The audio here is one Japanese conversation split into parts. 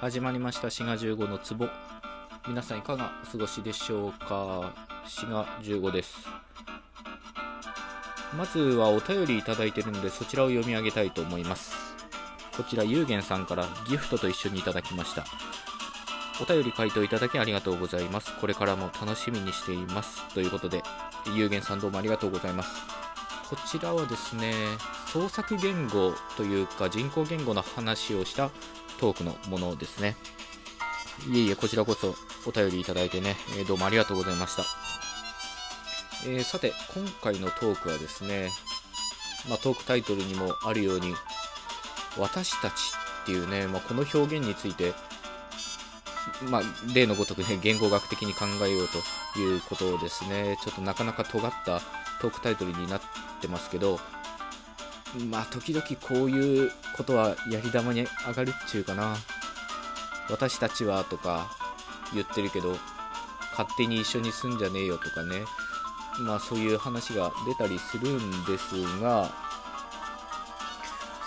始まりました。滋賀15の壺。皆さんいかがお過ごしでしょうか？滋賀15です。まずはお便りいただいてるのでそちらを読み上げたいと思います。こちらゆうげんさんからギフトと一緒にいただきました。お便り回答いただきありがとうございます。これからも楽しみにしています。ということでゆうげんさんどうもありがとうございます。こちらはですね創作言語というか人工言語の話をしたトークのものですね。いえいえこちらこそお便りいただいてね、え、どうもありがとうございました、えー、さて今回のトークはですね、まあ、トークタイトルにもあるように私たちっていうね、まあ、この表現についてまあ、例のごとくね、言語学的に考えようということをですね、ちょっとなかなか尖ったトークタイトルになってますけど、まあ、時々こういうことはやり玉に上がるっちゅうかな。私たちはとか言ってるけど、勝手に一緒に住んじゃねえよとかね。まあそういう話が出たりするんですが、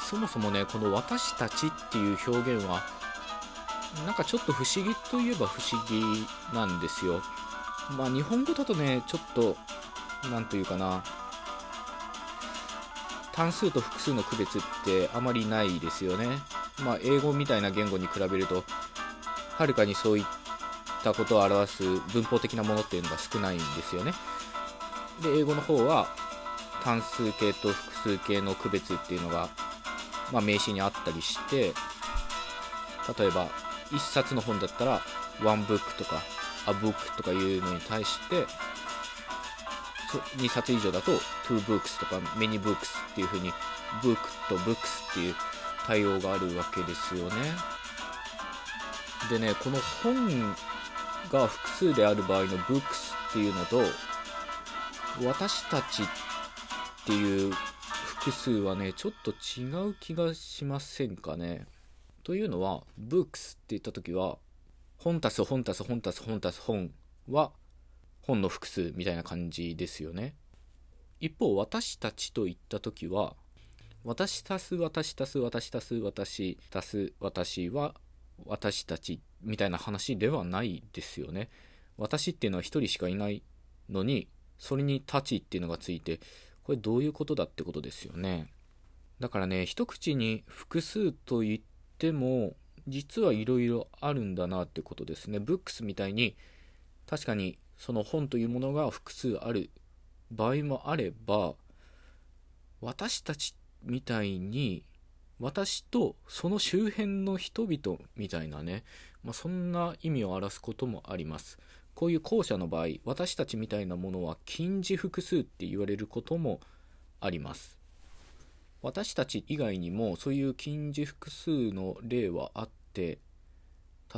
そもそもね、この私たちっていう表現は、なんかちょっと不思議といえば不思議なんですよ。まあ日本語だとね、ちょっと、なんというかな、単数と複数の区別ってあまりないですよね。まあ、英語みたいな言語に比べると、はるかにそういったことを表す文法的なものっていうのが少ないんですよね。で、英語の方は単数形と複数形の区別っていうのが、まあ、名詞にあったりして、例えば、1冊の本だったら、one book とか、a book とかいうのに対して、2冊以上だと two books とか many books っていう風に book と books っていう対応があるわけですよね。でね、この本が複数である場合の books っていうのと私たちっていう複数はね、ちょっと違う気がしませんかね。というのは books って言った時は本足す本足す本足す本足す本は本の複数みたいな感じですよね。一方、私たちと言った時は、私足す私足す私足す私足す私は私たちみたいな話ではないですよね。私っていうのは一人しかいないのに、それにたちっていうのがついて、これどういうことだってことですよね。だからね、一口に複数と言っても、実はいろいろあるんだなってことですね。ブックスみたいに、確かにその本というものが複数ある場合もあれば私たちみたいに私とその周辺の人々みたいなね、まあ、そんな意味を表すこともあります。こういう後者の場合私たちみたいなものは近似複数って言われることもあります。私たち以外にもそういう近似複数の例はあって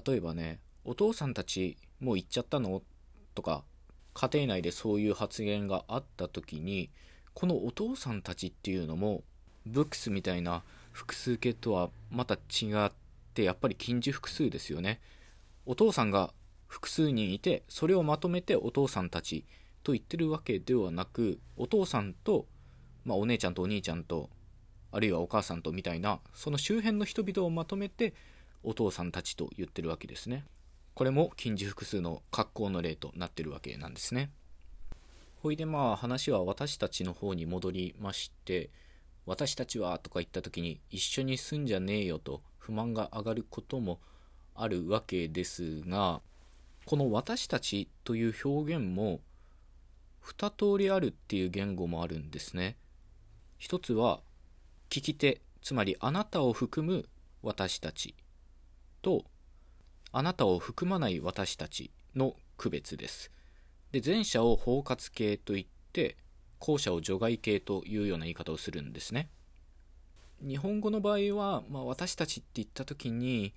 例えばねお父さんたちもう行っちゃったのとか家庭内でそういう発言があった時にこのお父さんたちっていうのもブックスみたいな複数形とはまた違ってやっぱり近似複数ですよね。お父さんが複数人いてそれをまとめてお父さんたちと言ってるわけではなくお父さんと、まあ、お姉ちゃんとお兄ちゃんとあるいはお母さんとみたいなその周辺の人々をまとめてお父さんたちと言ってるわけですね。これも近似複数の格好の例となってるわけなんですね。ほいでまあ話は私たちの方に戻りまして、私たちはとか言った時に一緒に住んじゃねえよと不満が上がることもあるわけですが、この私たちという表現も2通りあるっていう言語もあるんですね。一つは聞き手、つまりあなたを含む私たちとあなたを含まない私たちの区別です。で前者を包括形といって後者を除外形というような言い方をするんですね。日本語の場合は、まあ、私たちって言った時に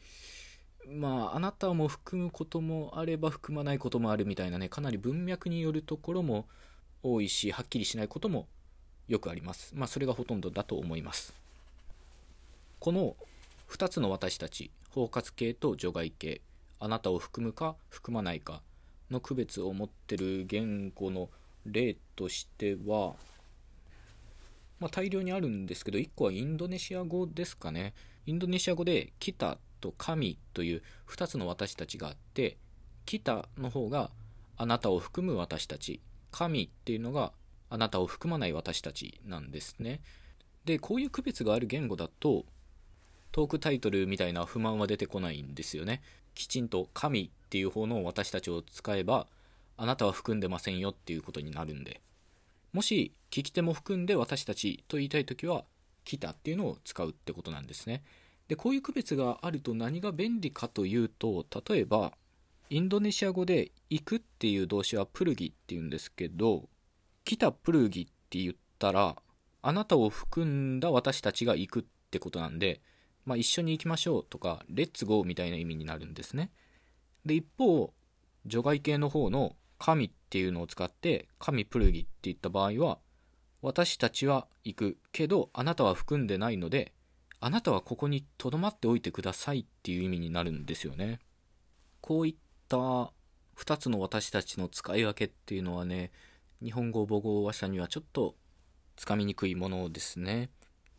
まああなたも含むこともあれば含まないこともあるみたいなねかなり文脈によるところも多いしはっきりしないこともよくあります。まあそれがほとんどだと思います。この2つの私たち包括形と除外形あなたを含むか含まないかの区別を持ってる言語の例としては、まあ、大量にあるんですけど1個はインドネシア語ですかね。インドネシア語で「来た」とと神という2つの私たちがあって北の方があなたを含む私たち神っていうのがあなたを含まない私たちなんですね。でこういう区別がある言語だとトークタイトルみたいな不満は出てこないんですよね。きちんと神っていう方の私たちを使えばあなたは含んでませんよっていうことになるんで。もし聞き手も含んで私たちと言いたい時は来たっていうのを使うってことなんですね。でこういう区別があると何が便利かというと例えばインドネシア語で行くっていう動詞はプルギっていうんですけど来たプルギって言ったらあなたを含んだ私たちが行くってことなんで、まあ、一緒に行きましょうとかレッツゴーみたいな意味になるんですね。で一方除外形の方の神っていうのを使って神プルギって言った場合は私たちは行くけどあなたは含んでないのであなたはここに留まっておいてくださいっていう意味になるんですよね。こういった2つの私たちの使い分けっていうのはね日本語母語話者にはちょっとつかみにくいものですね。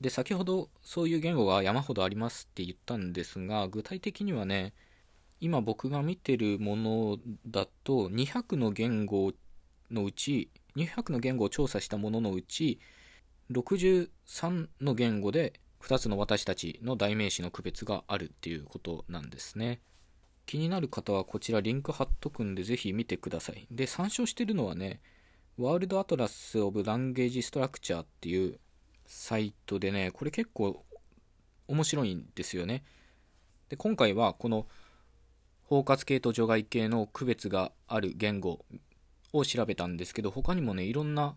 で先ほどそういう言語が山ほどありますって言ったんですが具体的にはね今僕が見てるものだと200の言語のうち200の言語を調査したもののうち63の言語で2つの私たちの代名詞の区別があるっていうことなんですね。気になる方はこちらリンク貼っとくんでぜひ見てください。で参照してるのはねワールドアトラス・オブ・ランゲージ・ストラクチャーっていうサイトでねこれ結構面白いんですよね。で今回はこの包括系と除外系の区別がある言語を調べたんですけど他にもねいろんな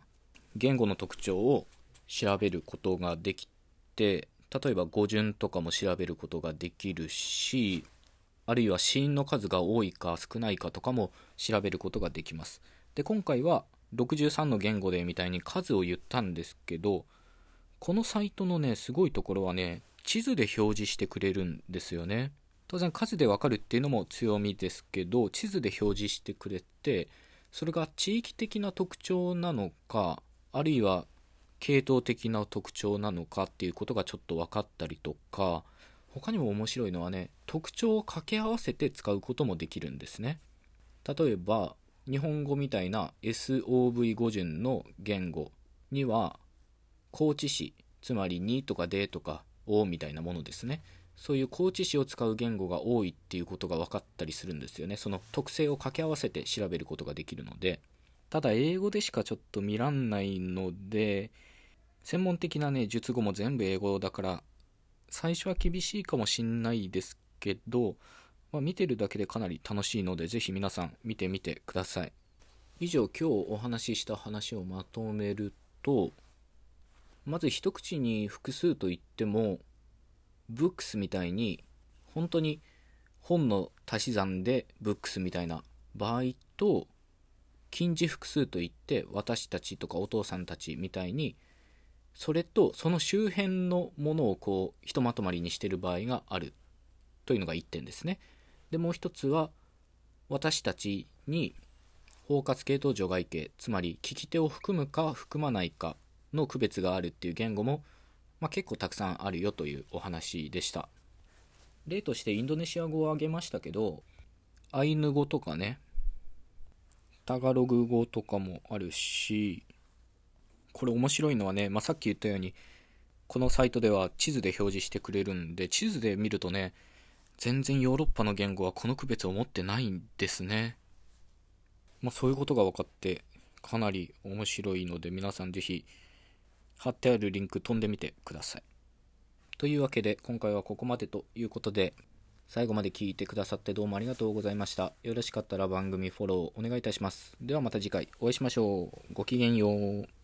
言語の特徴を調べることができて例えば語順とかも調べることができるしあるいは子音の数が多いか少ないかとかも調べることができます。で今回は63の言語でみたいに数を言ったんですけどこのサイトのねすごいところはね地図で表示してくれるんですよね。当然数でわかるっていうのも強みですけど地図で表示してくれてそれが地域的な特徴なのかあるいは系統的な特徴なのかっていうことがちょっと分かったりとか他にも面白いのはね特徴を掛け合わせて使うこともできるんですね。例えば日本語みたいな SOV 語順の言語には高知詞つまり2とかでとかおみたいなものですね。そういう高知詞を使う言語が多いっていうことが分かったりするんですよね。その特性を掛け合わせて調べることができるので。ただ英語でしかちょっと見らんないので専門的なね術語も全部英語だから最初は厳しいかもしんないですけど、まあ、見てるだけでかなり楽しいのでぜひ皆さん見てみてください。以上今日お話しした話をまとめるとまず一口に複数といってもブックスみたいに本当に本の足し算でブックスみたいな場合と近似複数といって私たちとかお父さんたちみたいにそれとその周辺のものをこうひとまとまりにしている場合があるというのが1点ですね。でもう一つは私たちに包括系と除外形つまり聞き手を含むか含まないかの区別があるっていう言語もまあ、結構たくさんあるよというお話でした。例としてインドネシア語を挙げましたけどアイヌ語とかねタガログ語とかもあるしこれ面白いのはね、まあ、さっき言ったようにこのサイトでは地図で表示してくれるんで地図で見るとね全然ヨーロッパの言語はこの区別を持ってないんですね。まあそういうことが分かってかなり面白いので皆さんぜひ貼ってあるリンク飛んでみてください。というわけで今回はここまでということで最後まで聞いてくださってどうもありがとうございました。よろしかったら番組フォローお願いいたします。ではまた次回お会いしましょう。ごきげんよう。